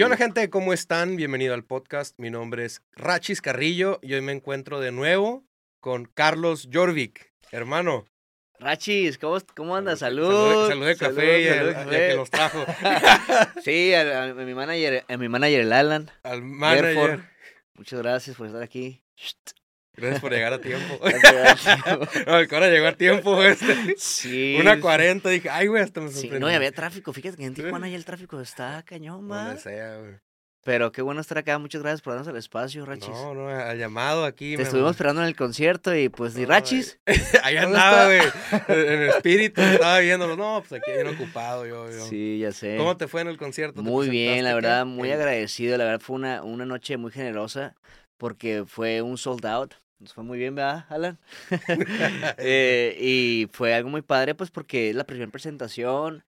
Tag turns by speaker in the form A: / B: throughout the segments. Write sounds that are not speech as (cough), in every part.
A: ¿Qué onda, gente? ¿Cómo están? Bienvenido al podcast. Mi nombre es Rachis Carrillo y hoy me encuentro de nuevo con Carlos Jorvik, hermano.
B: Rachis, ¿cómo, cómo andas?
A: Salud,
B: Salud.
A: de café y al-
B: salud,
A: al
B: café.
A: que nos trajo. (laughs)
B: Sí, a, a mi manager, a mi manager el Alan.
A: Al manager.
B: Muchas gracias por estar aquí.
A: Gracias por llegar a tiempo. (laughs) (laughs) No, el llegó a tiempo. Este.
B: sí.
A: Una 40. Dije, ay, güey, hasta me
B: Sí,
A: sorprendió.
B: no, y había tráfico. Fíjate que en Tijuana ya el tráfico está cañón, man.
A: Donde sea, güey.
B: Pero qué bueno estar acá. Muchas gracias por darnos el espacio, Rachis.
A: No, no, al llamado aquí.
B: Te
A: me-
B: estuvimos esperando en el concierto y pues, ¿y
A: No,
B: Rachis? (laughs)
A: Ahí
B: ¿Dónde
A: andaba, güey. En espíritu estaba viéndolo. No, pues aquí bien ocupado yo. yo.
B: Sí, ya sé.
A: ¿Cómo te fue en el concierto? ¿Te
B: Muy bien, la verdad, muy agradecido. La verdad fue una, una noche muy generosa porque fue un sold out. Nos fue muy bien, ¿verdad, Alan? (laughs) Eh, y fue algo muy padre, pues porque es la primera presentación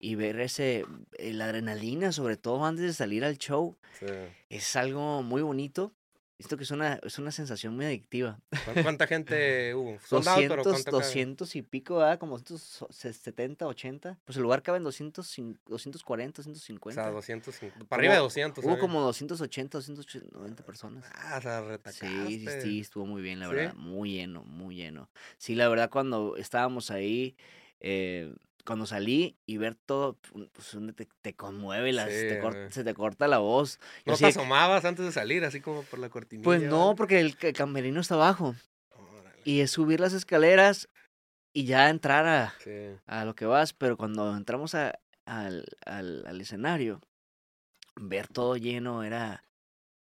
B: y ver ese, eh, la adrenalina, sobre todo antes de salir al show,
A: Sí.
B: es algo muy bonito. Esto que es una, es una sensación muy adictiva.
A: ¿Cuán- ¿Cuánta (laughs) gente hubo? ¿Sold out, pero
B: 200,
A: cuánto cabe?
B: 200 y pico, ¿verdad? Como 270, 80. Pues el lugar cabe en 200, 240,
A: O
B: 250.
A: sea, 250. Para arriba de
B: Hubo-
A: 200.
B: Hubo
A: ¿sabes?
B: como 280, 290 personas.
A: Ah, o sea, retacaste.
B: Sí, sí, sí, estuvo muy bien, la
A: ¿Sí?
B: verdad. Muy lleno, muy lleno. Sí, la verdad, cuando estábamos ahí, eh, cuando salí y ver todo, pu- pues te, te conmueve, las,
A: Sí,
B: te cor-
A: güey.
B: se te corta la voz.
A: ¿No
B: así
A: te asomabas antes de salir, así como por la cortinilla?
B: pues no, porque el, ca- camerino está abajo.
A: Órale.
B: Y es subir las escaleras y ya entrar a,
A: Sí.
B: a lo que vas, pero cuando entramos a- al, al, al escenario, ver todo lleno era,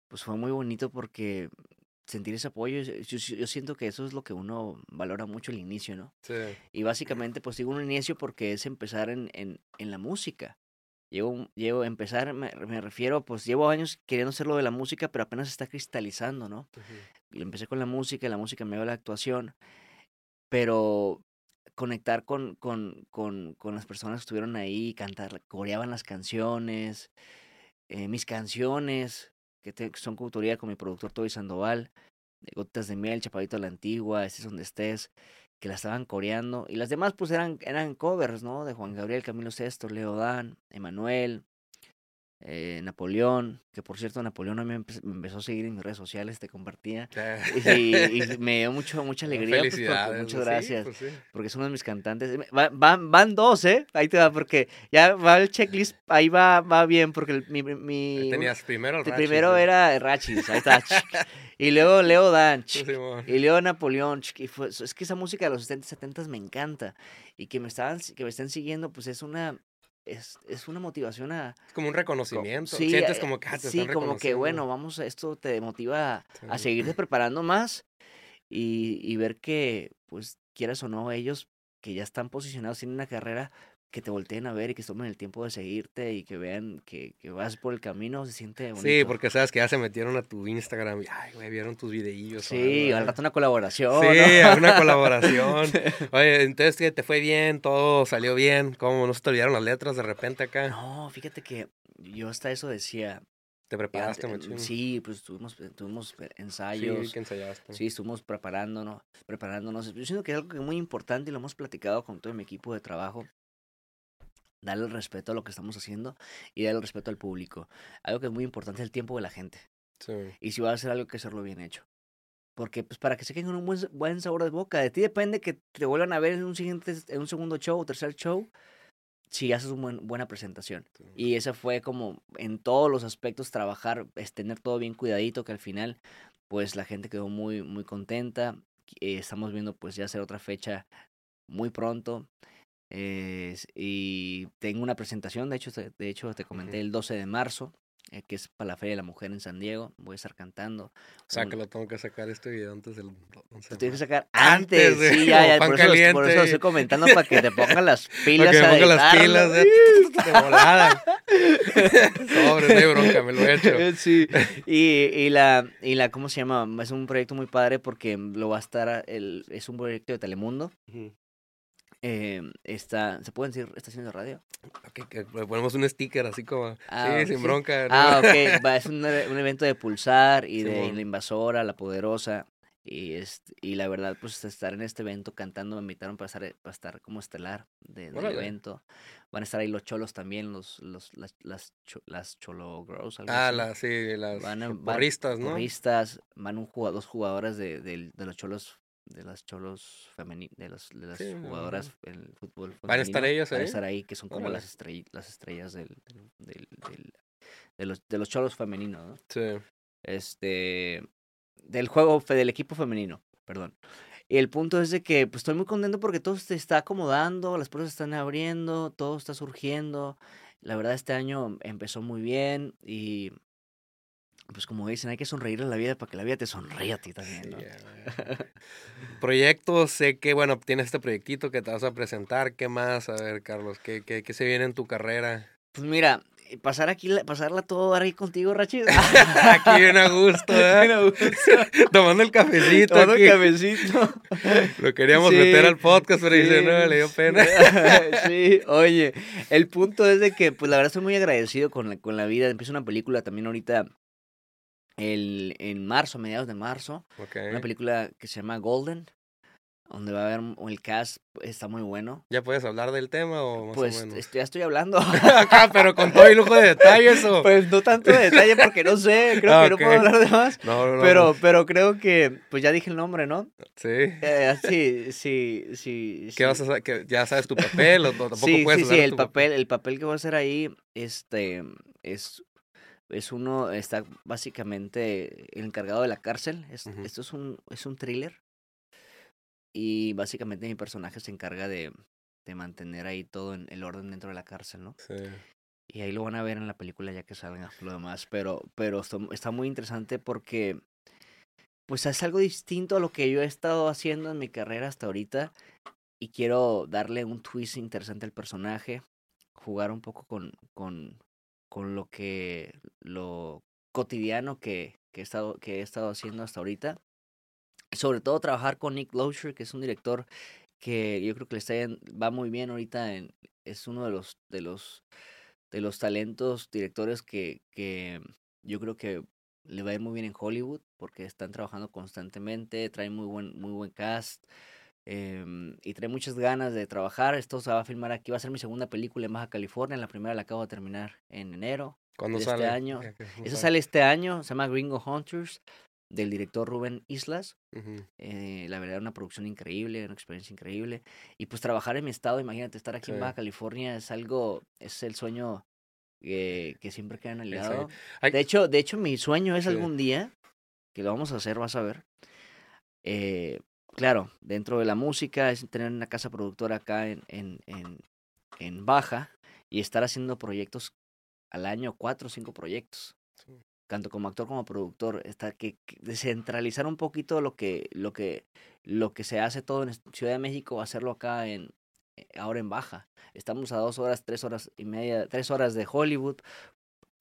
B: pues fue muy bonito porque sentir ese apoyo, yo, yo- siento que eso es lo que uno valora mucho el inicio, ¿no?
A: Sí.
B: Y básicamente pues digo un inicio porque es empezar en, en, en la música. Llevo, llevo empezar, me, me refiero, pues llevo años queriendo hacer lo de la música, pero apenas se está cristalizando, ¿no?
A: Ujú.
B: y empecé con la música, la música me dio la actuación, pero conectar con, con, con, con las personas que estuvieron ahí, cantar, coreaban las canciones, eh, mis canciones, que, son coautoría con mi productor Toby Sandoval, de Gotas de Miel, Chapadito a la Antigua, Estés donde estés, que la estaban coreando, y las demás pues eran, eran covers, ¿no? De Juan Gabriel, Camilo Sesto, Leo Dan, Emanuel, eh, Napoleón, que por cierto Napoleón a mí me, empe- me empezó a seguir en mis redes sociales, te compartía.
A: Sí.
B: Y, y (laughs) me dio mucho, mucha alegría. pues, porque- muchas
A: sí,
B: gracias.
A: pues sí.
B: Porque es uno de mis cantantes. Va- van, van dos, ¿eh? Ahí te va, porque ya va el checklist, ahí va, va bien, porque el- mi... mi
A: Tenías primero el Rachis,
B: primero era Rachis, ahí está. y luego Leo Dan, (laughs)
A: Sí,
B: y luego Napoleón. Y fue, es que esa música de los 70 70 me encanta. Y que me, estaban, que me estén siguiendo, pues es una... Es, es una motivación a,
A: Es como un reconocimiento.
B: Sí,
A: Sientes
B: eh,
A: como que ah, te
B: sí,
A: están
B: como que bueno, vamos, a- esto te motiva a, a
A: Sí.
B: seguirte preparando más y, y ver que, pues, quieras o no, ellos que ya están posicionados, tienen una carrera, que te volteen a ver y que tomen el tiempo de seguirte y que vean que, que vas por el camino, se siente bonito.
A: Sí, porque sabes que ya se metieron a tu Instagram y, ay, güey, vieron tus videillos.
B: Sí, al
A: ¿eh?
B: rato una colaboración.
A: Sí,
B: ¿no?
A: alguna colaboración. (laughs) Oye, entonces que te fue bien, todo salió bien. ¿Cómo no se te olvidaron las letras de repente acá?
B: No, fíjate que yo hasta eso decía.
A: Te preparaste,
B: antes-
A: machín.
B: Sí, pues tuvimos, tuvimos
A: Sí,
B: ensayos.
A: que ensayaste.
B: Sí, estuvimos preparándonos, preparándonos. Yo siento que es algo que es muy importante y lo hemos platicado con todo mi equipo de trabajo. Darle el respeto a lo que estamos haciendo y darle el respeto al público. Algo que es muy importante es el tiempo de la gente.
A: Sí.
B: Y si va a hacer algo, que hacerlo bien hecho. Porque, pues, para que se queden con un buen, buen sabor de boca. De ti depende que te vuelvan a ver en un siguiente, en un segundo show o tercer show, si haces una buena presentación.
A: Sí.
B: Y ese fue como en todos los aspectos trabajar, es tener todo bien cuidadito, que al final, pues la gente quedó muy, muy contenta. Eh, estamos viendo pues ya hacer otra fecha muy pronto. Eh, y tengo una presentación, de hecho, de hecho te comenté el 12 de marzo, eh, que es para la Feria de la Mujer en San Diego. Voy a estar cantando.
A: O sea, que lo tengo que sacar este video antes del 11
B: Lo tienes que sacar
A: Antes,
B: antes. sí, (laughs) ya, ya. Por eso, lo estoy- por eso lo estoy comentando para que te pongan (laughs) las
A: Para
B: pilas.
A: que me
B: a
A: ponga las pilas de, (laughs) de volada. Sobre, no hay bronca, me lo he hecho.
B: Eh, Sí. Y, y la, y la, ¿cómo se llama? Es un proyecto muy padre porque lo va a estar, el, es un proyecto de Telemundo.
A: Ujú.
B: Eh, está, ¿se pueden decir estaciones de radio?
A: Ok, que le ponemos un sticker así como.
B: Ah,
A: sí, sin
B: sí.
A: bronca. ¿no?
B: Ah, ok. (laughs) Va, es un, un evento de Pulsar y de. La Invasora, La Poderosa Y, este, y la verdad, pues estar en este evento cantando, me invitaron para estar, para estar como estelar de, del evento. Van a estar ahí los cholos también, los, los, las, las, cho- las cholo girls. algo
A: Ah,
B: así.
A: las, sí, las
B: Van a- van-
A: porristas, ¿no?
B: porristas, van un dos jugadoras de, del- de los cholos, de las cholos femeninos, de, los, de las
A: Sí,
B: jugadoras en el fútbol
A: ¿Van a estar
B: femenino,
A: ellas
B: Van a
A: ahí?
B: estar ahí, que son como las, estrell- las estrellas del, del, del- de, los, de los cholos femeninos, ¿no?
A: Sí.
B: Este, del juego, del equipo femenino, perdón. Y el punto es de que pues, estoy muy contento porque todo se está acomodando, las puertas están abriendo, todo está surgiendo. La verdad, este año empezó muy bien y pues como dicen, hay que sonreír a la vida para que la vida te sonríe a ti también, ¿no? (laughs)
A: Proyectos, sé que, bueno, tienes este proyectito que te vas a presentar. ¿Qué más? A ver, Carlos, ¿qué, qué, qué se viene en tu carrera?
B: Pues mira, eh, pasar aquí, la- pasarla todo ahí contigo, Rachid. (laughs)
A: Aquí bien a gusto, ¿eh? (laughs) Tomando el cafecito aquí.
B: el cabecito.
A: Lo queríamos
B: Sí,
A: meter al podcast, pero dice, no, le dio pena.
B: sí, oye, el punto es de que, pues la verdad estoy muy agradecido con la, con la vida. Empieza una película también ahorita el, en marzo, mediados de marzo. Una película que se llama Golden, donde va a haber el cast, está muy bueno.
A: ¿Ya puedes hablar del tema o más
B: Pues
A: o menos?
B: este, ya estoy hablando.
A: Acá, pero con todo el lujo de detalles o... (laughs)
B: pues no tanto de detalle porque no sé, creo
A: Ah,
B: que no puedo hablar de más.
A: No, no, no.
B: Pero, pero creo que, pues ya dije el nombre, ¿no?
A: Sí.
B: Eh, sí, sí, sí.
A: ¿Qué
B: sí.
A: vas a hacer? ¿Que ¿Ya sabes tu papel o tampoco
B: sí,
A: puedes
B: sí, sí, el papel, el papel que voy a hacer ahí, este, es, es uno, está básicamente el encargado de la cárcel. Es-. Esto es un, es un thriller. Y básicamente mi personaje se encarga de, de mantener ahí todo en el orden dentro de la cárcel, ¿no?
A: Sí.
B: Y ahí lo van a ver en la película ya que salga lo demás. Pero, pero está, está muy interesante porque pues es algo distinto a lo que yo he estado haciendo en mi carrera hasta ahorita. Y quiero darle un twist interesante al personaje. Jugar un poco con, con, con lo que. lo cotidiano que, que, he estado, que he estado haciendo hasta ahorita. Sobre todo trabajar con Nick Loescher, que es un director que yo creo que le está va muy bien ahorita en, es uno de los de los de los talentos directores que, que yo creo que le va a ir muy bien en Hollywood porque están trabajando constantemente, trae muy buen muy buen cast em, y trae muchas ganas de trabajar. Esto se va a filmar aquí, va a ser mi segunda película en Baja California, la primera la acabo de terminar en enero.
A: ¿Cuándo
B: de este
A: sale?
B: año.
A: Que- ¿cuándo
B: Esa sale este año, se llama Gringo Hunters del director Rubén Islas.
A: Ujú.
B: Eh, la verdad, una producción increíble, una experiencia increíble. Y pues trabajar en mi estado, imagínate, estar aquí en
A: Sí.
B: Baja California es algo, es el sueño eh, que siempre queda en el lado. De hecho, de hecho, mi sueño es
A: Sí.
B: algún día, que lo vamos a hacer, vas a ver. eh, claro, dentro de la música, es tener una casa productora acá en, en, en, en Baja y estar haciendo proyectos al año, cuatro o cinco proyectos
A: Sí.
B: tanto como actor como productor, está que, que descentralizar un poquito lo que, lo que, lo que se hace todo en Ciudad de México, hacerlo acá en eh, ahora en baja. Estamos a dos horas, tres horas y media, tres horas de Hollywood.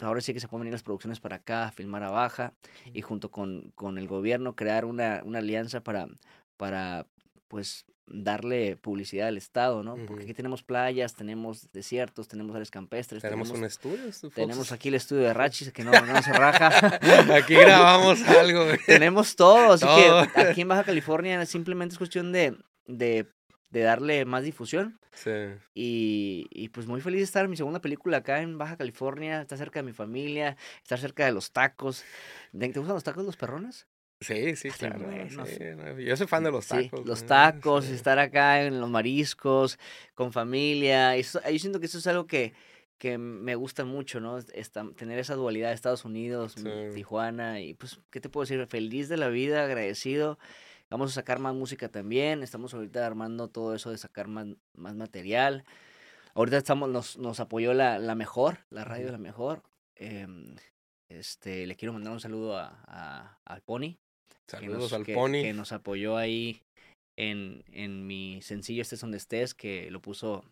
B: Ahora sí que se pueden venir las producciones para acá, a filmar a baja, y junto con, con el gobierno crear una, una alianza para, para pues darle publicidad al estado, ¿no? Porque aquí tenemos playas, tenemos desiertos, tenemos áreas campestres,
A: Tenemos
B: tenemos,
A: un estudio. ¿tú,
B: tenemos aquí el estudio de Rachis, que no, no se raja. (laughs)
A: Aquí grabamos algo. güey.
B: Tenemos todo, así
A: Todo.
B: que aquí en Baja California simplemente es cuestión de, de, de darle más difusión.
A: Sí.
B: Y, y pues muy feliz de estar en mi segunda película acá en Baja California, estar cerca de mi familia, estar cerca de los tacos. ¿Te te gustan los tacos los perrones?
A: Sí, sí, claro. sí, no, Yo soy fan de los
B: Sí,
A: tacos.
B: los tacos,
A: Sí.
B: estar acá en los mariscos, con familia. Eso, yo siento que eso es algo que, que me gusta mucho, ¿no? Esta- tener esa dualidad de Estados Unidos,
A: Sí.
B: Tijuana, y pues, ¿qué te puedo decir? Feliz de la vida, agradecido. Vamos a sacar más música también. Estamos ahorita armando todo eso de sacar más, más material. Ahorita estamos, nos, nos apoyó la, la mejor, la radio. La Mejor. Em, este, le quiero mandar un saludo a, a, al Pony
A: Saludos
B: nos,
A: al
B: que-
A: Pony.
B: que nos apoyó ahí en, en mi sencillo Estés donde estés, que lo puso,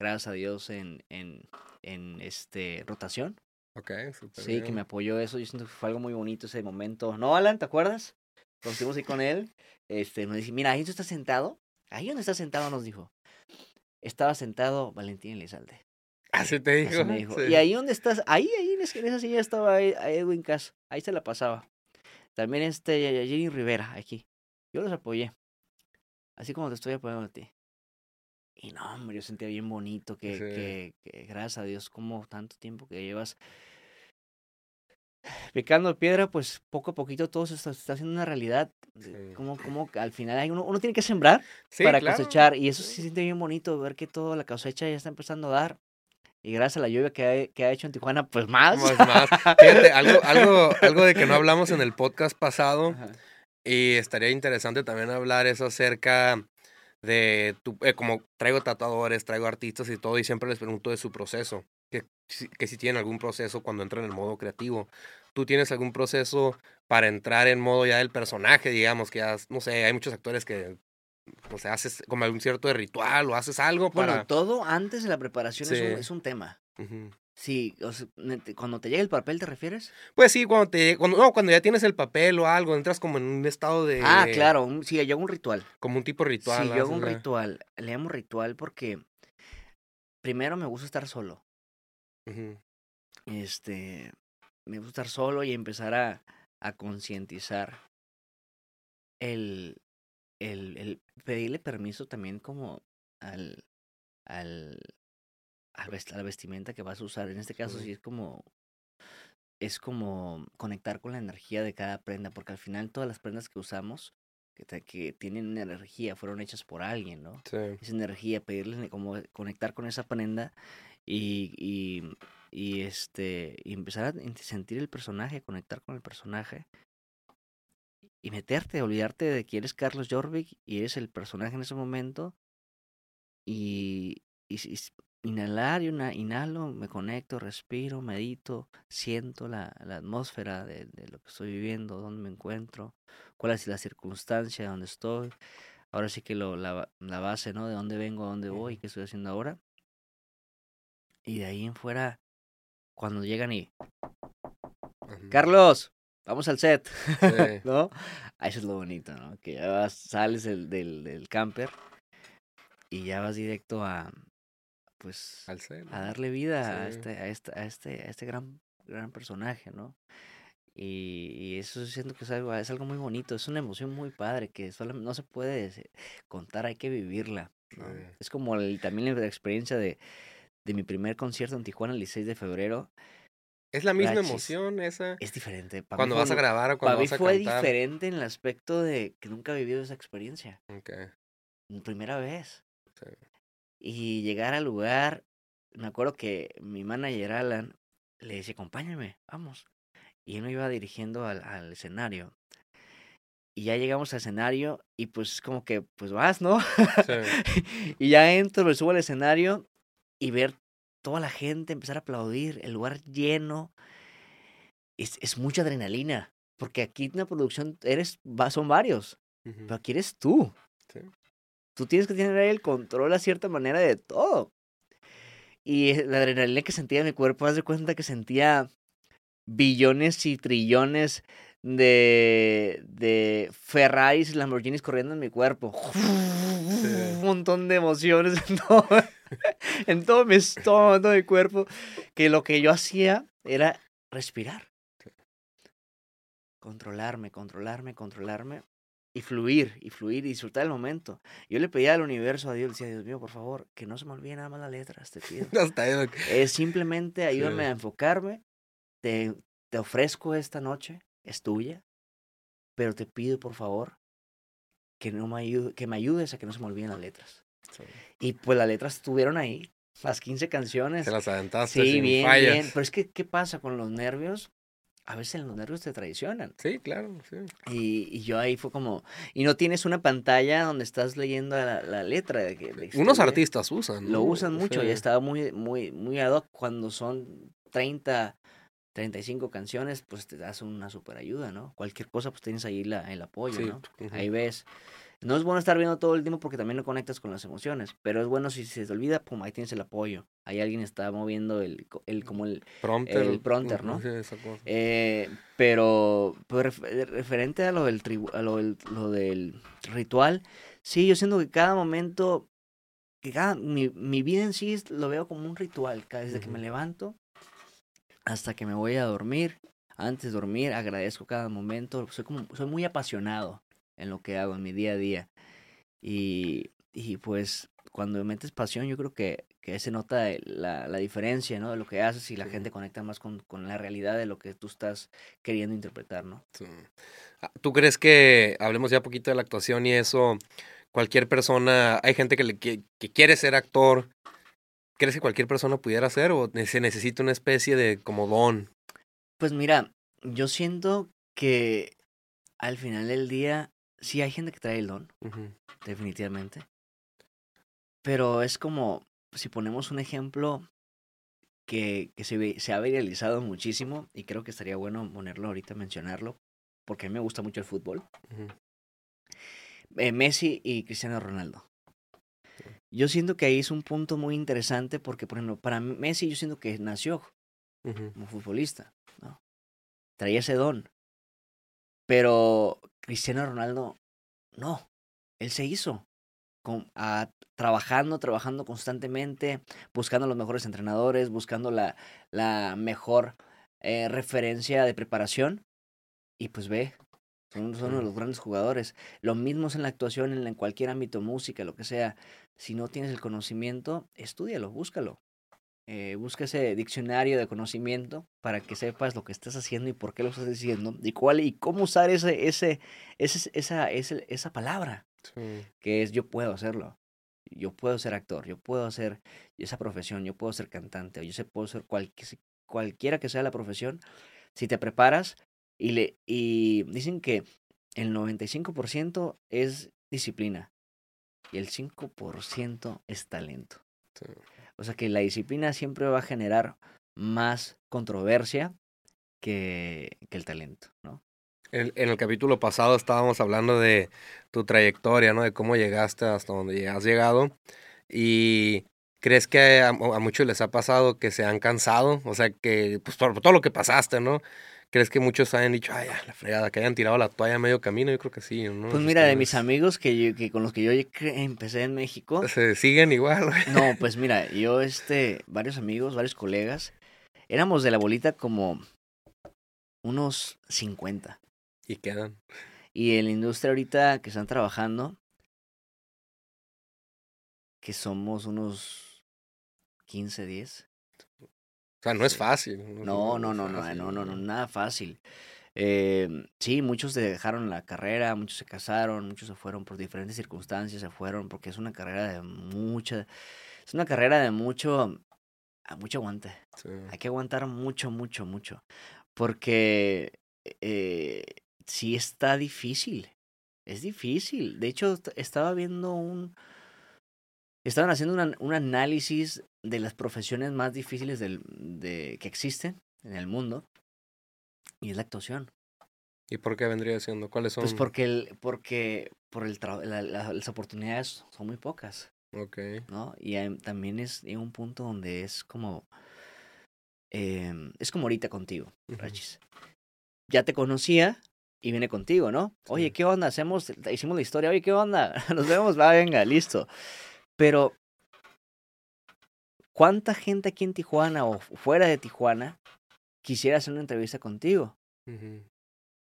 B: gracias a Dios, en, en, en este rotación.
A: Ok, súper
B: Sí, que me apoyó eso. Yo siento que fue algo muy bonito ese momento. ¿No, Alan? ¿Te acuerdas? Cuando estuvimos ahí con él, este, nos dice, mira, ahí tú estás sentado. Ahí donde estás sentado, nos dijo. Estaba sentado Valentín Elizalde.
A: Así te dijo.
B: Así me dijo.
A: sí.
B: Y ahí donde estás, ahí, ahí en esa silla estaba ahí Edwin Cass. Ahí se la pasaba. También este Jenny Rivera, aquí. Yo los apoyé. Así como te estoy apoyando a ti. Y no, hombre, yo sentía bien bonito que,
A: Sí.
B: que, que gracias a Dios, como tanto tiempo que llevas (sighs) picando piedra, pues poco a poquito todo se está, se está haciendo una realidad.
A: Sí.
B: Como, como al final hay uno, uno tiene que sembrar
A: Sí,
B: para
A: claro,
B: cosechar. Y eso
A: sí.
B: se siente bien bonito, ver que toda la cosecha ya está empezando a dar. Y gracias a la lluvia que ha, que ha hecho en Tijuana, pues más.
A: Más, más. Fíjate, algo, algo, algo de que no hablamos en el podcast pasado
B: Ajá.
A: y estaría interesante también hablar eso acerca de tu, eh, como traigo tatuadores, traigo artistas y todo y siempre les pregunto de su proceso, que, que si tienen algún proceso cuando entran en el modo creativo. ¿Tú tienes algún proceso para entrar en modo ya del personaje, digamos, que ya, no sé, hay muchos actores que, o sea, haces como algún cierto de ritual o haces algo
B: Bueno,
A: para...
B: todo antes de la preparación es, un,
A: Sí.
B: es un tema.
A: Ujú.
B: Sí, o sea, cuando te llega el papel, ¿te refieres?
A: Pues sí, cuando te, cuando, no, cuando ya tienes el papel o algo, entras como en un estado de...
B: Ah, claro, un- sí, yo hago un ritual.
A: Como un tipo ritual.
B: sí, yo hago un ritual. Le llamo ritual porque primero me gusta estar solo. Este, me gusta estar solo y empezar a, a concientizar el, el, el pedirle permiso también como al, al, al vest- a la vestimenta que vas a usar. En este caso
A: Sí.
B: sí es como, es como conectar con la energía de cada prenda, porque al final todas las prendas que usamos, que, te- que tienen energía, fueron hechas por alguien, ¿no?
A: Sí.
B: esa energía, pedirle como conectar con esa prenda y, y, y, este y empezar a sentir el personaje, conectar con el personaje y meterte, olvidarte de que eres Carlos Jorvik y eres el personaje en ese momento y, y, y inhalar y una inhalo, me conecto, respiro, medito, siento la, la atmósfera de, de lo que estoy viviendo, dónde me encuentro, cuál es la circunstancia donde estoy, ahora sí que lo, la, la base, ¿no? De dónde vengo, a dónde voy, qué estoy haciendo ahora. Y de ahí en fuera, cuando llegan y. Carlos, vamos al set,
A: Sí. (laughs)
B: ¿no? Ah, Eso es lo bonito, ¿no? Que ya vas, sales del, del, del camper y ya vas directo a, pues,
A: Al ser.
B: a darle vida a este, a este, a este, a este gran, gran personaje, ¿no? Y, y eso siento que es algo, es algo muy bonito, es una emoción muy padre que solo no se puede contar, hay que vivirla. ¿no?
A: Sí.
B: Es como el- también la experiencia de, de mi primer concierto en Tijuana el 16 de febrero.
A: Es la misma
B: Rachis.
A: emoción esa.
B: Es diferente. pa' mí
A: Cuando
B: fue
A: vas a grabar o
B: Para
A: cuando
B: mí
A: vas a
B: fue
A: cantar.
B: diferente en el aspecto de que nunca he vivido esa experiencia.
A: Ok,
B: Primera vez.
A: sí.
B: Y llegar al lugar, me acuerdo que mi manager Alan le decía, acompáñame, vamos. Y él me iba dirigiendo al, al escenario. Y ya llegamos al escenario y pues es como que, pues vas, ¿no?
A: Sí. (laughs)
B: y ya entro, me subo al escenario y ver toda la gente empezar a aplaudir, el lugar lleno. Es, es mucha adrenalina, porque aquí en la producción eres, son varios,
A: Ujú.
B: pero aquí eres tú.
A: Sí.
B: Tú tienes que tener el control a cierta manera de todo. Y la adrenalina que sentía en mi cuerpo, haz de cuenta que sentía billones y trillones de, de Ferraris y Lamborghinis corriendo en mi cuerpo. (laughs) Un montón de emociones en todo, (laughs) en todo mi estómago, en todo mi cuerpo. Que lo que yo hacía era respirar. Controlarme, controlarme, controlarme. Y fluir, y fluir, y disfrutar el momento. Yo le pedía al universo, a Dios, decía, Dios mío, por favor, que no se me olvide nada más las letras, te pido. (laughs)
A: Hasta ahí.
B: Es simplemente ayúdame
A: Sí.
B: a enfocarme. Te, te ofrezco esta noche, es tuya. Pero te pido, por favor, que, no me ayude, que me ayudes a que no se me olviden las letras.
A: Sí.
B: Y pues las letras estuvieron ahí, las 15 canciones.
A: Se las aventaste
B: sí,
A: sin
B: bien,
A: fallas.
B: bien. Pero es que, ¿qué pasa con los nervios? A veces los nervios te traicionan.
A: Sí, claro, sí.
B: Y, y yo ahí fue como... Y no tienes una pantalla donde estás leyendo la, la letra. De, que- de
A: Unos artistas usan.
B: Lo
A: ¿no?
B: usan mucho y estaba muy, muy, muy ad hoc cuando son 30, 35 canciones, pues te das una super ayuda, ¿no? Cualquier cosa, pues tienes ahí la, el apoyo,
A: Sí,
B: ¿no? Ahí ves. No es bueno estar viendo todo el tiempo porque también no conectas con las emociones, pero es bueno si se te olvida, pum, ahí tienes el apoyo. Ahí alguien está moviendo el, el como el...
A: Prompter.
B: el prompter, ¿no?
A: Sí, esa cosa.
B: eh, pero pues, ref- eh, referente a lo del, tribu- a lo del, lo del ritual, sí, yo siento que cada momento, que cada, mi, mi vida en sí es- lo veo como un ritual, desde que me levanto hasta que me voy a dormir. Antes de dormir agradezco cada momento, soy como soy muy apasionado en lo que hago, en mi día a día. Y, y pues cuando metes pasión, yo creo que, que se nota la, la diferencia, ¿no? De lo que haces y la gente conecta más con, con, la realidad de lo que tú estás queriendo interpretar, ¿no?
A: Ah, ¿Tú crees que, hablemos ya un poquito de la actuación y eso, cualquier persona, hay gente que, le, que, que quiere ser actor, ¿crees que cualquier persona pudiera hacer o se necesita una especie de como don?
B: Pues mira, yo siento que al final del día sí hay gente que trae el don, definitivamente. Pero es como, si ponemos un ejemplo que, que se, se ha viralizado muchísimo, y creo que estaría bueno ponerlo ahorita, mencionarlo, porque a mí me gusta mucho el fútbol. eh, Messi y Cristiano Ronaldo. Yo siento que ahí es un punto muy interesante porque, por ejemplo, para Messi yo siento que nació como futbolista, ¿no? Traía ese don. Pero Cristiano Ronaldo, no. Él se hizo. Con, a, trabajando, trabajando constantemente, buscando los mejores entrenadores, buscando la, la mejor eh, referencia de preparación. Y pues ve, son, son uno de los grandes jugadores. Lo mismo es en la actuación, en, en cualquier ámbito, música, lo que sea. Si no tienes el conocimiento, estudialo, búscalo. Eh, busca ese diccionario de conocimiento para que sepas lo que estás haciendo y por qué lo estás diciendo y cuál y cómo usar ese, ese, ese esa, ese, esa palabra sí. que es yo puedo hacerlo. Yo puedo ser actor, yo puedo hacer esa profesión, yo puedo ser cantante, o yo sé, puedo ser cual, cualquiera que sea la profesión. Si te preparas y, le, y dicen que el 95% es disciplina y el 5% es talento. Sí. O sea que la disciplina siempre va a generar más controversia que, que el talento, ¿no?
A: En, el capítulo pasado estábamos hablando de tu trayectoria, ¿no? De cómo llegaste hasta donde has llegado. Y ¿crees que a, muchos les ha pasado que se han cansado? O sea, que pues por todo lo que pasaste, ¿no? ¿Crees que muchos hayan dicho, ay, la fregada, que hayan tirado la toalla a medio camino? Yo creo que sí, ¿no?
B: Pues mira, de mis amigos que, yo, que con los que yo empecé en México.
A: Se siguen igual.
B: No, (laughs) pues mira, yo, este, varios amigos, varios colegas, éramos de la bolita como unos 50.
A: ¿Y quedan?
B: Y en la industria ahorita que están trabajando, que somos unos 15, 10.
A: O sea, no es fácil.
B: No, no, no, no, no, eh, no, no, nada fácil. Em, sí, muchos se dejaron la carrera, muchos se casaron, muchos se fueron por diferentes circunstancias, se fueron porque es una carrera de mucha, es una carrera de mucho, a mucho aguante. Sí. Hay que aguantar mucho, mucho, mucho, porque eh, sí está difícil, es difícil. De hecho, estaba viendo un, estaban haciendo una, un análisis de las profesiones más difíciles del, de, que existen en el mundo y es la actuación.
A: ¿Y por qué vendría siendo? ¿Cuáles son?
B: Pues porque, el, porque por el la, la, las oportunidades son muy pocas.
A: Ok.
B: ¿No? Y hay, también es en un punto donde es como... Eh, es como ahorita contigo, uh -huh. Rachis. Ya te conocía y viene contigo, ¿no? Sí. Oye, ¿qué onda? Hacemos, hicimos la historia. Oye, ¿qué onda? (laughs) Nos vemos, va, venga, listo. Pero, ¿cuánta gente aquí en Tijuana o fuera de Tijuana quisiera hacer una entrevista contigo? Uh -huh.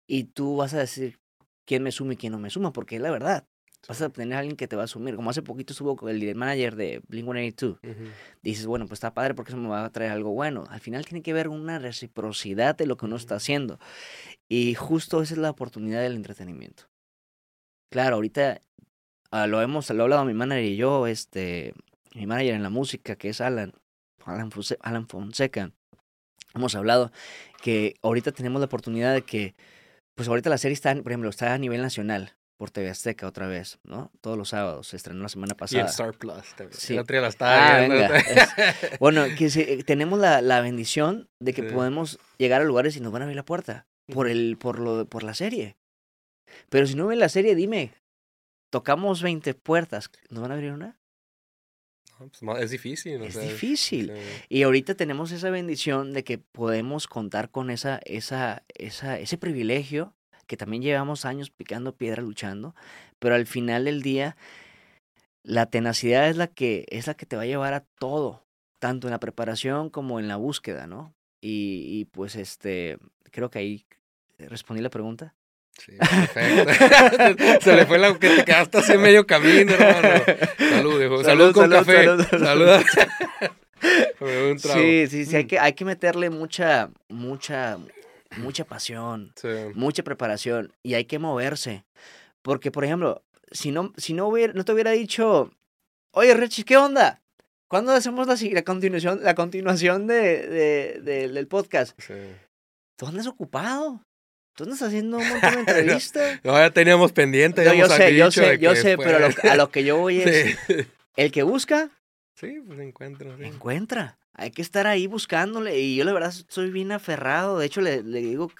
B: Y tú vas a decir quién me suma y quién no me suma, porque es la verdad. Vas a tener a alguien que te va a asumir. Como hace poquito estuvo el manager de Blink 182. Uh -huh. Dices, bueno, pues está padre porque eso me va a traer algo bueno. Al final tiene que haber una reciprocidad de lo que uno está haciendo. Y justo esa es la oportunidad del entretenimiento. Claro, ahorita uh, lo hemos lo he hablado mi manager y yo, este, mi manager en la música, que es Alan, Alan, Fonseca, Alan Fonseca. Hemos hablado que ahorita tenemos la oportunidad de que, pues ahorita la serie está, por ejemplo, está a nivel nacional por TV Azteca otra vez, ¿no? Todos los sábados, se estrenó la semana pasada.
A: Y en Star Plus también. Sí. La estaba
B: ah, venga. Es, (laughs) bueno, que se, tenemos la, la, bendición de que sí. podemos llegar a lugares y nos van a abrir la puerta por, el, por, lo, por la serie. Pero si no ven la serie, dime, tocamos 20 puertas, ¿nos van a abrir una?
A: pues es difícil.
B: Es sea, difícil. Sí. Y ahorita tenemos esa bendición de que podemos contar con esa, esa, esa, ese privilegio que también llevamos años picando piedra luchando, pero al final del día la tenacidad es la que es la que te va a llevar a todo, tanto en la preparación como en la búsqueda, ¿no? Y, y pues este creo que ahí respondí la pregunta.
A: Sí, perfecto. (laughs) Se le fue la que te quedaste así en medio camino, hermano. Salud, viejo. Salud, con café. Salud. (laughs)
B: sí, sí, sí, hay que, hay que meterle mucha, mucha, mucha pasión, mucha preparación y hay que moverse. Porque, por ejemplo, si no, si no, hubiera, no te hubiera dicho, oye, Richie, ¿qué onda? ¿Cuándo hacemos la, la continuación, la continuación de, de, del podcast? Sí. ¿Tú andas ocupado? ¿Tú andas haciendo un montón de (laughs) entrevistas?
A: no, ya teníamos pendiente. ya
B: yo, sé, yo sé, yo sé, pero a lo, que yo voy es, (laughs) el que busca...
A: Sí, pues encuentra.
B: Encuentra hay que estar ahí buscándole. Y yo la verdad soy bien aferrado. De hecho, le, le digo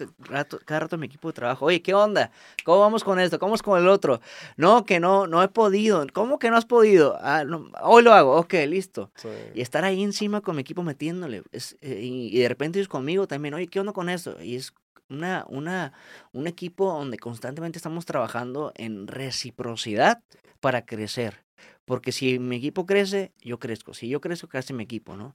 B: cada rato a mi equipo de trabajo, oye, ¿qué onda? ¿Cómo vamos con esto? ¿Cómo vamos con el otro? No, que no, no he podido. ¿Cómo que no has podido? Ah, hoy lo hago, ok, listo. Y estar ahí encima con mi equipo metiéndole. Es, eh, y, de repente ellos conmigo también, oye, ¿qué onda con esto? Y es una, una, un equipo donde constantemente estamos trabajando en reciprocidad para crecer. Porque si mi equipo crece, yo crezco. Si yo crezco, crece mi equipo, ¿no?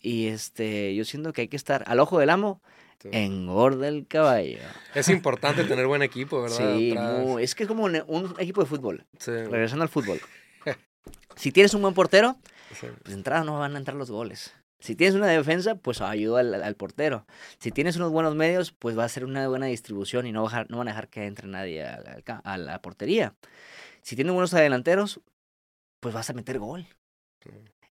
B: Y este, yo siento que hay que estar al ojo del amo, engorda el caballo.
A: Es importante (laughs) tener buen equipo, ¿verdad?
B: Sí, es que es como un, equipo de fútbol. Regresando al fútbol. si tienes un buen portero, pues de entrada no van a entrar los goles. Si tienes una defensa, pues ayuda al, portero. Si tienes unos buenos medios, pues va a ser una buena distribución y no, no van a dejar que entre nadie a, la portería. Si tienes buenos adelanteros, pues vas a meter gol.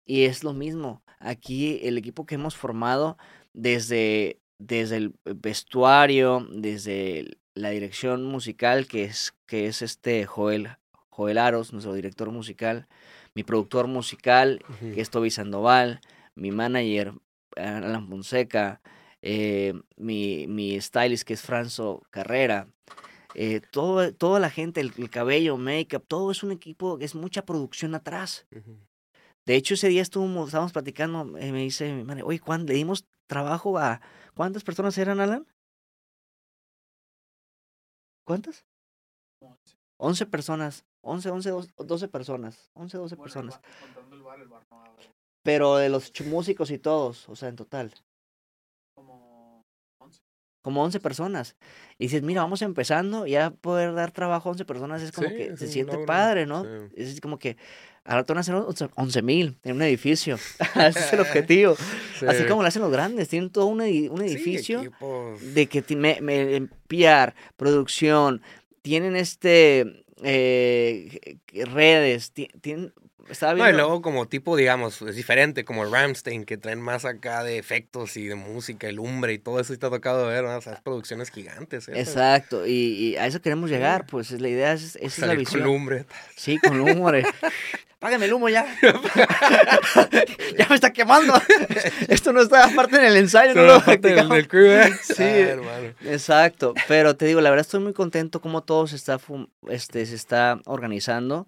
B: Y es lo mismo. Aquí el equipo que hemos formado desde, desde el vestuario, desde la dirección musical, que es, que es este Joel, Joel Aros, nuestro director musical, mi productor musical, que es Toby Sandoval, mi manager, Alan Fonseca, eh, mi, mi stylist, que es Franzo Carrera, eh, todo, toda la gente, el, cabello, make-up, todo es un equipo, es mucha producción atrás. De hecho, ese día estuvimos, estábamos platicando, eh, me dice mi madre, oye, ¿cuándo le dimos trabajo a... ¿Cuántas personas eran, Alan? ¿Cuántas? 11 personas. 11, 11, 12 personas. 11, 12 personas. Pero de los músicos y todos, o sea, en total como 11 personas. Y dices, mira, vamos empezando, ya poder dar trabajo a 11 personas es como que se siente padre, ¿no? Es como que ahora te van a hacer 11 mil en un edificio. (laughs) (laughs) Ese es el objetivo. Así como lo hacen los grandes, tienen todo un, un edificio de que me, me, PR, producción, tienen este eh, redes, tienen
A: no, y luego como tipo, digamos, es diferente, como Ramstein, que traen más acá de efectos y de música y lumbre y todo eso te ha tocado ver, ¿no? esas producciones gigantes.
B: Exacto, y, a eso queremos llegar, pues la idea es, esa es la visión.
A: con lumbre.
B: Sí, con lumbre. (laughs) Págame el humo ya. (laughs) ya me está quemando. Esto no está aparte en el ensayo, no, lo del, crew, ¿eh? Sí, ah, exacto. Pero te digo, la verdad estoy muy contento como todo se está, este, se está organizando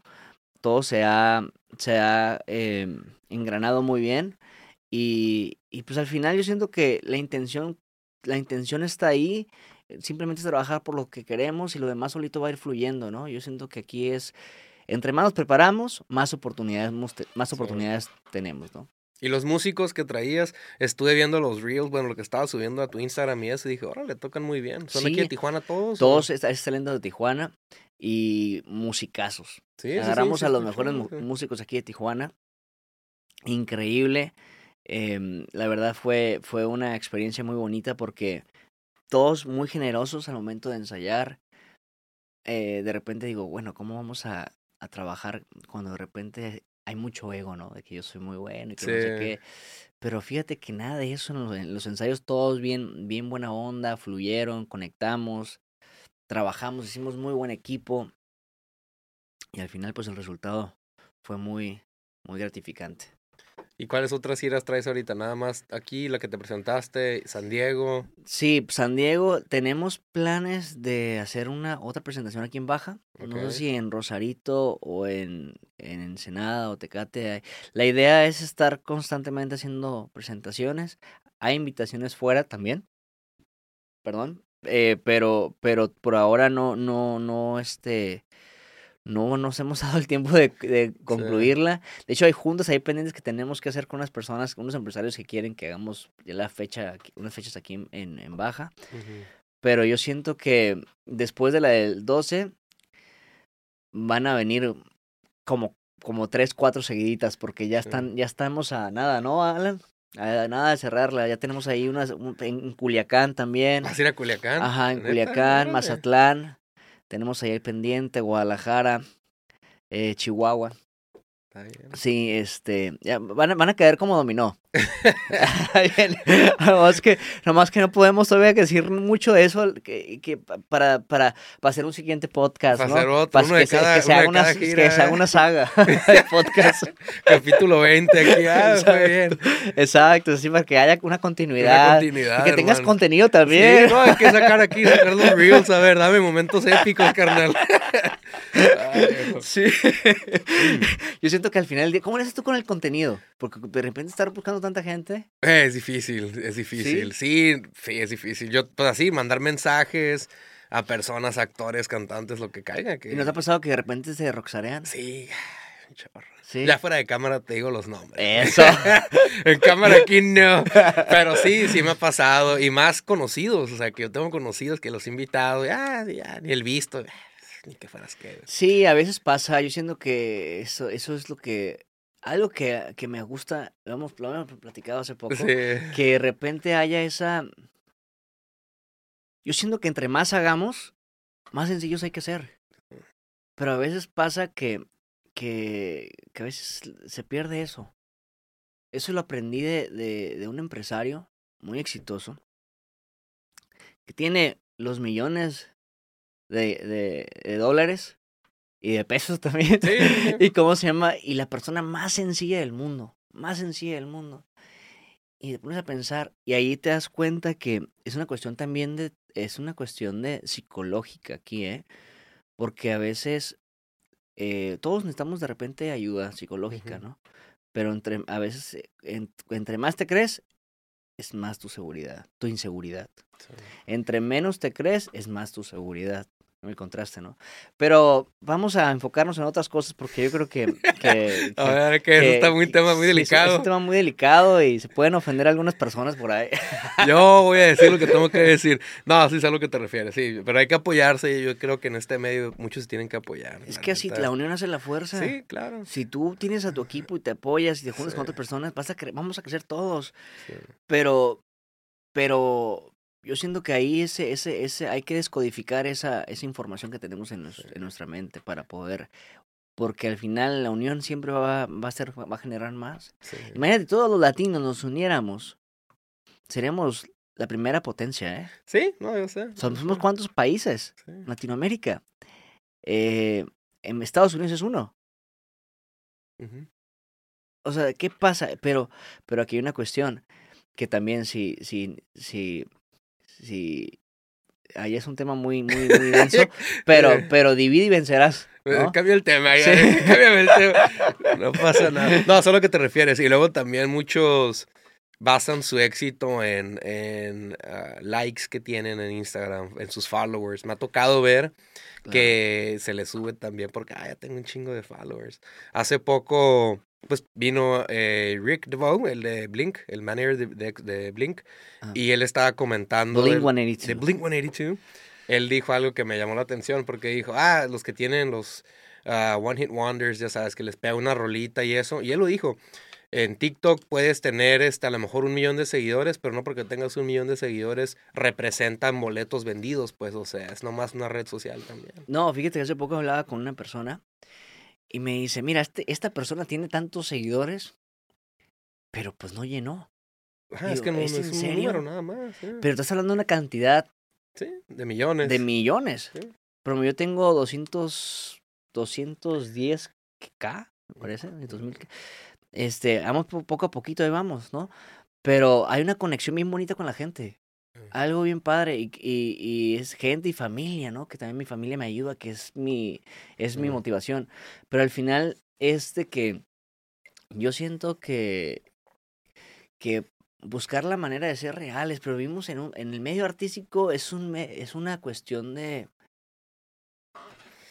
B: todo se ha, se ha em, engranado muy bien. Y, y, pues al final yo siento que la intención, la intención está ahí, eh, simplemente es trabajar por lo que queremos y lo demás solito va a ir fluyendo, ¿no? Yo siento que aquí es, entre más nos preparamos, más oportunidades, más oportunidades tenemos, ¿no?
A: Y los músicos que traías, estuve viendo los reels, bueno, lo que estaba subiendo a tu Instagram y eso, y dije, órale, tocan muy bien. ¿Son aquí de Tijuana todos?
B: Todos, están saliendo de Tijuana y musicazos. Sí, Agarramos a los mejores músicos aquí de Tijuana. Increíble. Em, la verdad fue, fue una experiencia muy bonita porque todos muy generosos al momento de ensayar. Eh, de repente digo, bueno, ¿cómo vamos a, a trabajar cuando de repente hay mucho ego, ¿no? De que yo soy muy bueno y que no sé qué. Pero fíjate que nada de eso en los, ensayos todos bien, bien buena onda, fluyeron, conectamos, trabajamos, hicimos muy buen equipo. Y al final, pues el resultado fue muy, muy gratificante.
A: ¿Y cuáles otras giras traes ahorita? Nada más aquí, la que te presentaste, San Diego.
B: Sí, San Diego, tenemos planes de hacer una otra presentación aquí en Baja. No sé si en Rosarito o en, en Ensenada o Tecate. La idea es estar constantemente haciendo presentaciones. Hay invitaciones fuera también. Perdón. Eh, pero, pero por ahora no, no, no, este no nos hemos (laughs) dado el tiempo de, de concluirla. De hecho, hay juntas, hay pendientes que tenemos que hacer con unas personas, con unos empresarios que quieren que hagamos ya la fecha, unas fechas aquí en, en Baja. Pero yo siento que después de la del 12 van a venir como, como tres, cuatro seguiditas, porque ya
A: Sí.
B: están, ya estamos a nada, ¿no, Alan? A nada de cerrarla. Ya tenemos ahí unas un- en Culiacán también.
A: ¿Vas a ir a Culiacán?
B: Ajá, en
A: ¿Neta?
B: Culiacán. Mazatlán. Tenemos ahí el pendiente, Guadalajara, eh, Chihuahua. Sí, este, ya van a, van a caer como dominó. (laughs) Nomás, que, nomás que no podemos todavía decir mucho de eso que, que pa- para, para, para hacer un siguiente podcast,
A: Para
B: ¿no?
A: hacer otro,
B: Para
A: uno de
B: que, se,
A: cada-
B: que se
A: de
B: haga una, que se haga una saga (laughs) (laughs) de podcast.
A: Capítulo 20 aquí. Ah, muy bien.
B: Exacto, así para que haya una
A: Una
B: continuidad.
A: continuidad,
B: y que tengas
A: hermano.
B: contenido también.
A: Sí, no, hay que sacar aquí, sacar los reels. A ver, dame momentos épicos, carnal. Ay.
B: Sí. Yo siento que al final ¿cómo le haces tú con el contenido? Porque de repente estar buscando tanta gente.
A: Es difícil, es difícil. Sí, sí, es difícil. Yo, pues así, mandar mensajes a personas, actores, cantantes, lo que caiga. Que...
B: ¿Y no te ha pasado que de repente se roxarean?
A: Sí, un chorro.
B: Sí.
A: Ya fuera de cámara te digo los nombres.
B: Eso. (laughs)
A: en cámara aquí no. Pero sí, sí me ha pasado. Y más conocidos. O sea, que yo tengo conocidos que los he invitado. Ah, ya, ni el visto. Ni que fueras que.
B: Sí, a veces pasa. Yo siento que eso, eso es lo que. Algo que, que me gusta. Lo hemos, lo hemos platicado hace (laughs) poco.
A: Sí.
B: Que de repente haya esa. Yo siento que entre más hagamos, más sencillos hay que ser. Pero a veces pasa que. que, que a veces se pierde eso. Eso lo aprendí de, de, de un empresario muy exitoso. Que tiene los millones de, de, de dólares y de pesos (laughs) también.
A: Sí, sí, sí.
B: ¿Y cómo se llama? Y la persona más sencilla del mundo, más sencilla del mundo. Y te pones a pensar, y ahí te das cuenta que es una cuestión también de, es una cuestión de psicológica aquí, ¿eh? Porque a veces eh, todos necesitamos de repente ayuda psicológica. ¿no? Pero entre, a veces, eh, en- entre más te crees, es más tu seguridad, tu inseguridad.
A: Sí.
B: Entre menos te crees, es más tu seguridad. El contraste, ¿no? Pero vamos a enfocarnos en otras cosas porque yo creo que... (laughs) que,
A: A ver, que eso
B: que-
A: está muy
B: que
A: tema muy
B: un-
A: delicado.
B: Es un tema muy delicado y se pueden ofender algunas personas por ahí. (laughs)
A: Yo voy a decir lo que tengo que decir. No, sí sé a lo que te refieres, sí. Pero hay que apoyarse. y Yo creo que en este medio muchos se tienen que apoyar.
B: Es que así la unión hace la fuerza.
A: Sí, claro.
B: Si tú tienes a tu equipo y te apoyas y te juntas con otras personas, vas a vamos a crecer todos.
A: Sí.
B: Pero, pero yo siento que ahí ese, ese, ese, hay que descodificar esa, esa información que tenemos en,
A: Sí.
B: en nuestra mente para poder, porque al final la unión siempre va, va a ser, va a generar más.
A: sí.
B: Imagínate, todos los latinos nos uniéramos, seríamos la primera potencia, ¿eh?
A: Sí, no, yo sé.
B: Somos, cuántos países,
A: Sí.
B: Latinoamérica. Eh, en Estados Unidos es uno. O sea, ¿qué pasa? Pero, pero aquí hay una cuestión que también si, si, si, si, ahí es un tema muy, muy, muy denso, (laughs) pero, pero divide y vencerás,
A: Eh,
B: ¿no?
A: Cambia el tema,
B: Sí. (laughs)
A: cámbiame el tema. (laughs) No pasa nada. No, solo que te refieres. Y luego también muchos basan su éxito en, en ah, likes que tienen en Instagram, en sus followers. Me ha tocado ver que se le sube también porque ah, ya tengo un chingo de followers. Hace poco, pues vino eh, Rick DeVoe, el de Blink, el manager de, de- de Blink,
B: Ah.
A: y él estaba comentando
B: Blink
A: del-
B: 182.
A: de Blink 182. Él dijo algo que me llamó la atención porque dijo, ah, los que tienen los ah, One Hit Wonders, ya sabes, que les pega una rolita y eso. Y él lo dijo. En TikTok puedes tener este, a lo mejor un millón de seguidores, pero no porque tengas un millón de seguidores representan boletos vendidos, pues, o sea, es nomás una red social también.
B: No, fíjate que hace poco hablaba con una persona y me dice, mira, este, esta persona tiene tantos seguidores, pero pues no llenó.
A: Es que no,
B: ¿es
A: no
B: en
A: es un
B: serio?
A: número nada más. sí.
B: Pero estás hablando de una cantidad
A: Sí, de millones.
B: de millones.
A: Sí.
B: Pero yo tengo 200, 210k, me parece, 2000 K. Este, vamos po- poco a poquito, ahí vamos, ¿no? Pero hay una conexión bien bonita con la gente. Algo bien padre y, y, y es gente y familia, ¿no? Que también mi familia me ayuda, que es mi, es mi motivación. Pero al final es de que yo siento que, que buscar la manera de ser reales, pero vivimos en, un, en el medio artístico, es, un, es una cuestión de...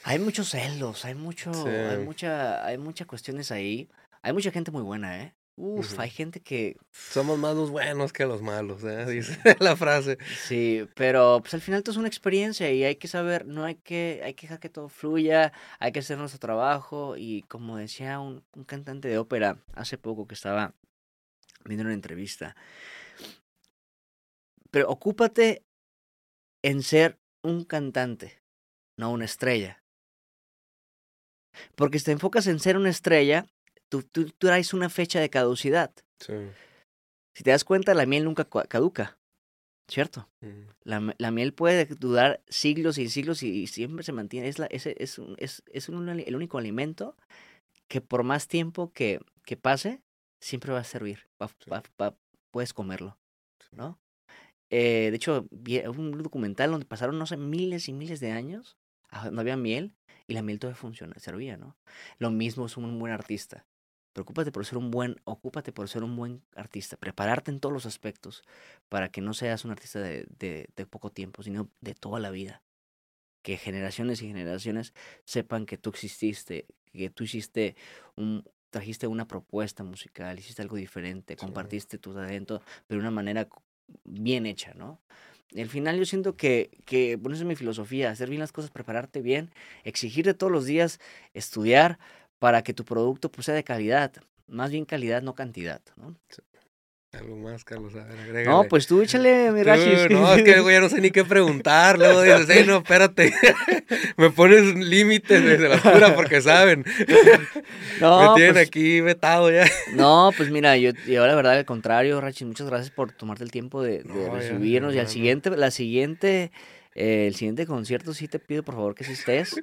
B: Hay muchos celos, hay mucho, hay mucha, hay muchas cuestiones ahí. Hay mucha gente muy buena, ¿eh? Uf, hay gente que...
A: Somos más los buenos que los malos, ¿eh? dice (laughs) la frase.
B: Sí, pero pues al final todo es una experiencia y hay que saber, no hay que, hay que dejar que todo fluya, hay que hacer nuestro trabajo y como decía un, un cantante de ópera hace poco que estaba viendo una entrevista, pero ocúpate en ser un cantante, no una estrella. Porque si te enfocas en ser una estrella, tú, tú, traes una fecha de caducidad. Sí. Si te das cuenta, la miel nunca caduca, ¿cierto? La, la, miel puede durar siglos y siglos y, siempre se mantiene. Es, la, es, es, es, es un, el único alimento que por más tiempo que, que pase, siempre va a servir. puedes comerlo, ¿no? Eh, de hecho, un documental donde pasaron, no sé, miles y miles de años, ah, no había miel y la miel todavía funciona, servía, ¿no? Lo mismo es un buen artista. Preocúpate por ser un buen, ocúpate por ser un buen artista, prepararte en todos los aspectos para que no seas un artista de, de, de poco tiempo, sino de toda la vida. Que generaciones y generaciones sepan que tú exististe, que tú hiciste un, trajiste una propuesta musical, hiciste algo diferente, compartiste tu talento, pero de una manera bien hecha, ¿no? Al final yo siento que, que, bueno, esa es mi filosofía, hacer bien las cosas, prepararte bien, exigirte todos los días, estudiar para que tu producto pues, sea de calidad, más bien calidad, no cantidad, ¿no?
A: Algo más, Carlos, a ver, agrégale.
B: No, pues tú échale, (laughs) mi Rachis.
A: No, es que güey, ya no sé ni qué preguntar. Luego dices, hey, no, espérate. (laughs) Me pones límites desde la pura porque saben. (laughs) No, Me tienen pues aquí vetado ya.
B: No, pues mira, yo, yo la verdad, al contrario, Rachis, muchas gracias por tomarte el tiempo de, de recibirnos. y al siguiente, la siguiente eh, el siguiente concierto sí te pido por favor que sí estés.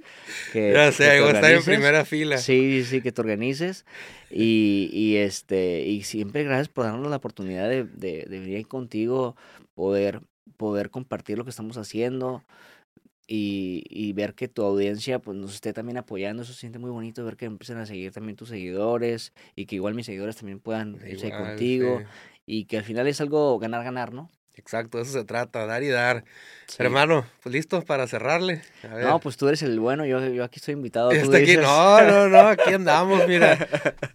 B: Que,
A: ya sé, estar en primera fila.
B: Sí, sí, que te organices. Y, y, este, y siempre gracias por darnos la oportunidad de, de, de venir contigo, poder, poder compartir lo que estamos haciendo. Y, y, ver que tu audiencia pues nos esté también apoyando, eso se siente muy bonito, ver que empiecen a seguir también tus seguidores y que igual mis seguidores también puedan irse contigo y que al final es algo ganar-ganar, ¿no?
A: Exacto, eso se trata, dar y dar. Hermano, pues listo para cerrarle.
B: No, pues tú eres el bueno, yo, yo aquí estoy invitado.
A: Aquí, no, no, no, (laughs) aquí andamos, mira.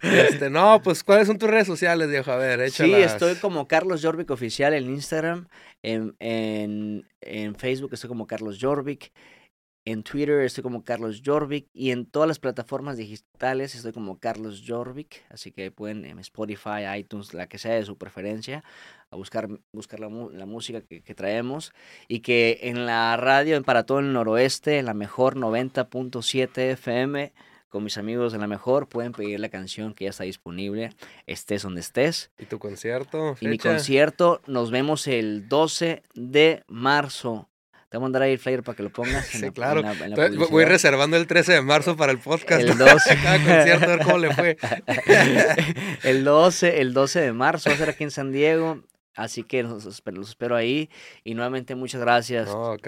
A: Este, no, pues ¿cuáles son tus redes sociales, viejo? A ver, échalas.
B: Sí, estoy como Carlos Jorvik Oficial en Instagram, en, en, en Facebook estoy como Carlos Jorvik, en Twitter estoy como Carlos Jorvik y en todas las plataformas digitales estoy como Carlos Jorvik. Así que pueden en Spotify, iTunes, la que sea de su preferencia, a buscar, buscar la, la música que, que, traemos. Y que en la radio para todo el noroeste, en la mejor 90.7 FM, con mis amigos de la mejor, pueden pedir la canción que ya está disponible, estés donde estés.
A: ¿Y tu concierto?
B: Y mi concierto, nos vemos el 12 de marzo te voy a mandar ahí el flyer para que lo pongas.
A: sí, claro. voy reservando el 13 de marzo para el podcast. El 12. (laughs) Cada concierto, a ver cómo le fue. (laughs)
B: el 12, el 12 de marzo va a ser aquí en San Diego. Así que los, espero ahí. Y nuevamente muchas gracias por,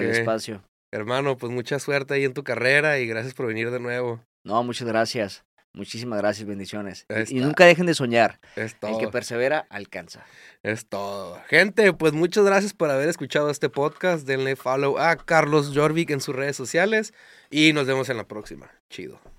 B: el espacio.
A: Hermano, pues mucha suerte ahí en tu carrera y gracias por venir de nuevo.
B: No, muchas gracias. Muchísimas gracias, bendiciones. Y, nunca dejen de soñar. Es todo. El que persevera, alcanza.
A: Es todo. Gente, pues muchas gracias por haber escuchado este podcast. Denle follow a Carlos Jorvik en sus redes sociales y nos vemos en la próxima. Chido.